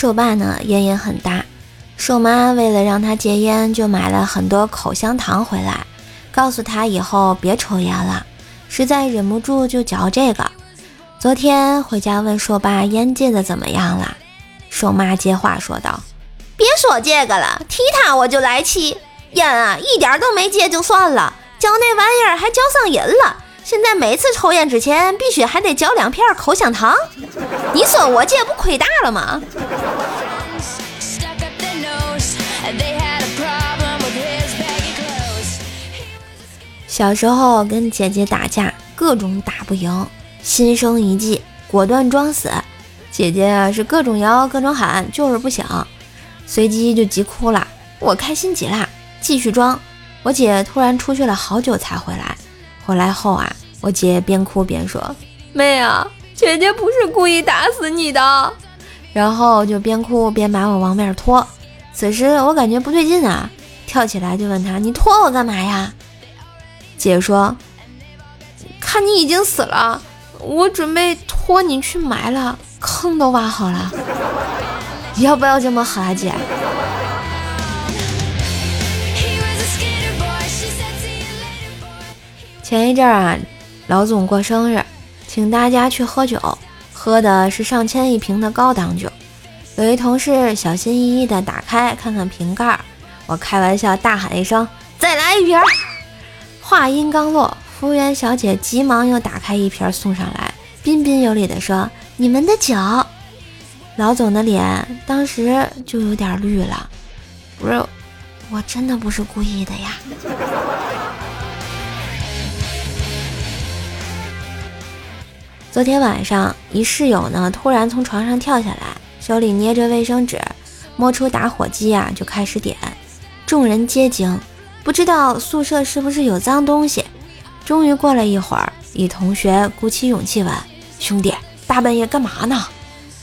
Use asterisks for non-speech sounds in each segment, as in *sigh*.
瘦爸呢烟瘾很大，瘦妈为了让他戒烟，就买了很多口香糖回来，告诉他以后别抽烟了。实在忍不住就嚼这个。昨天回家问瘦爸烟戒的怎么样了，瘦妈接话说道：“别说这个了，提他我就来气。烟啊一点都没戒就算了，嚼那玩意儿还嚼上瘾了。现在每次抽烟之前必须还得嚼两片口香糖。你说我这不亏大了吗？”小时候跟姐姐打架，各种打不赢，心生一计，果断装死。姐姐是各种摇各种喊，就是不响，随即就急哭了。我开心极了，继续装。我姐突然出去了好久才回来，回来后啊，我姐边哭边说：“妹啊，姐姐不是故意打死你的。”然后就边哭边把我往外拖。此时我感觉不对劲啊，跳起来就问他：“你拖我干嘛呀？”姐说：“看你已经死了，我准备拖你去埋了，坑都挖好了。要不要这么狠啊，姐？”前一阵啊，老总过生日，请大家去喝酒，喝的是上千一瓶的高档酒。有一同事小心翼翼地打开看看瓶盖，我开玩笑大喊一声：“再来一瓶！”话音刚落，服务员小姐急忙又打开一瓶送上来，彬彬有礼地说：“你们的酒。”老总的脸当时就有点绿了。不是，我真的不是故意的呀。昨天晚上，一室友呢突然从床上跳下来，手里捏着卫生纸，摸出打火机啊就开始点，众人皆惊。不知道宿舍是不是有脏东西？终于过了一会儿，一同学鼓起勇气问：“兄弟，大半夜干嘛呢？”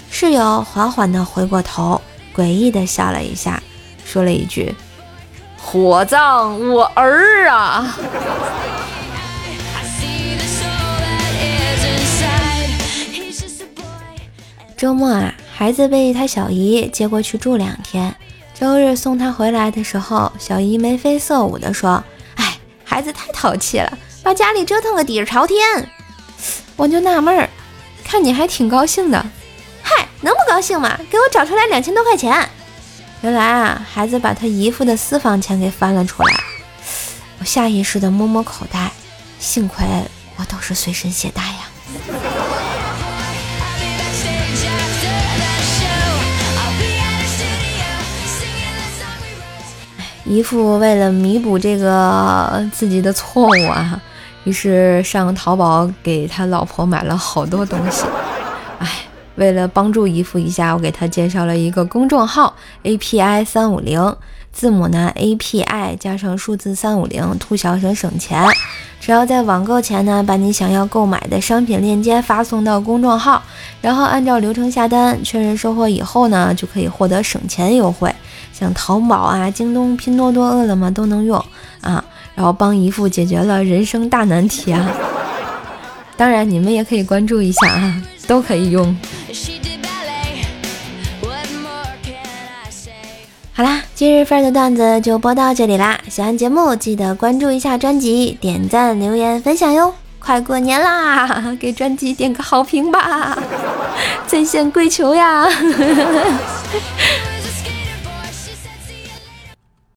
室友缓缓地回过头，诡异地笑了一下，说了一句：“火葬我儿啊！” *laughs* 周末啊，孩子被他小姨接过去住两天。周日送他回来的时候，小姨眉飞色舞地说：“哎，孩子太淘气了，把家里折腾个底儿朝天。”我就纳闷儿，看你还挺高兴的。嗨，能不高兴吗？给我找出来两千多块钱。原来啊，孩子把他姨父的私房钱给翻了出来。我下意识地摸摸口袋，幸亏我都是随身携带呀。姨父为了弥补这个自己的错误啊，于是上淘宝给他老婆买了好多东西。哎，为了帮助姨父一下，我给他介绍了一个公众号 API 三五零，字母呢 API 加上数字三五零，图小省省钱。只要在网购前呢，把你想要购买的商品链接发送到公众号，然后按照流程下单，确认收货以后呢，就可以获得省钱优惠。像淘宝啊、京东、拼多多、饿了么都能用啊，然后帮姨父解决了人生大难题啊！当然，你们也可以关注一下啊，都可以用。好啦，今日份的段子就播到这里啦！喜欢节目记得关注一下专辑，点赞、留言、分享哟！快过年啦，*laughs* 给专辑点个好评吧，*laughs* 在线跪求呀！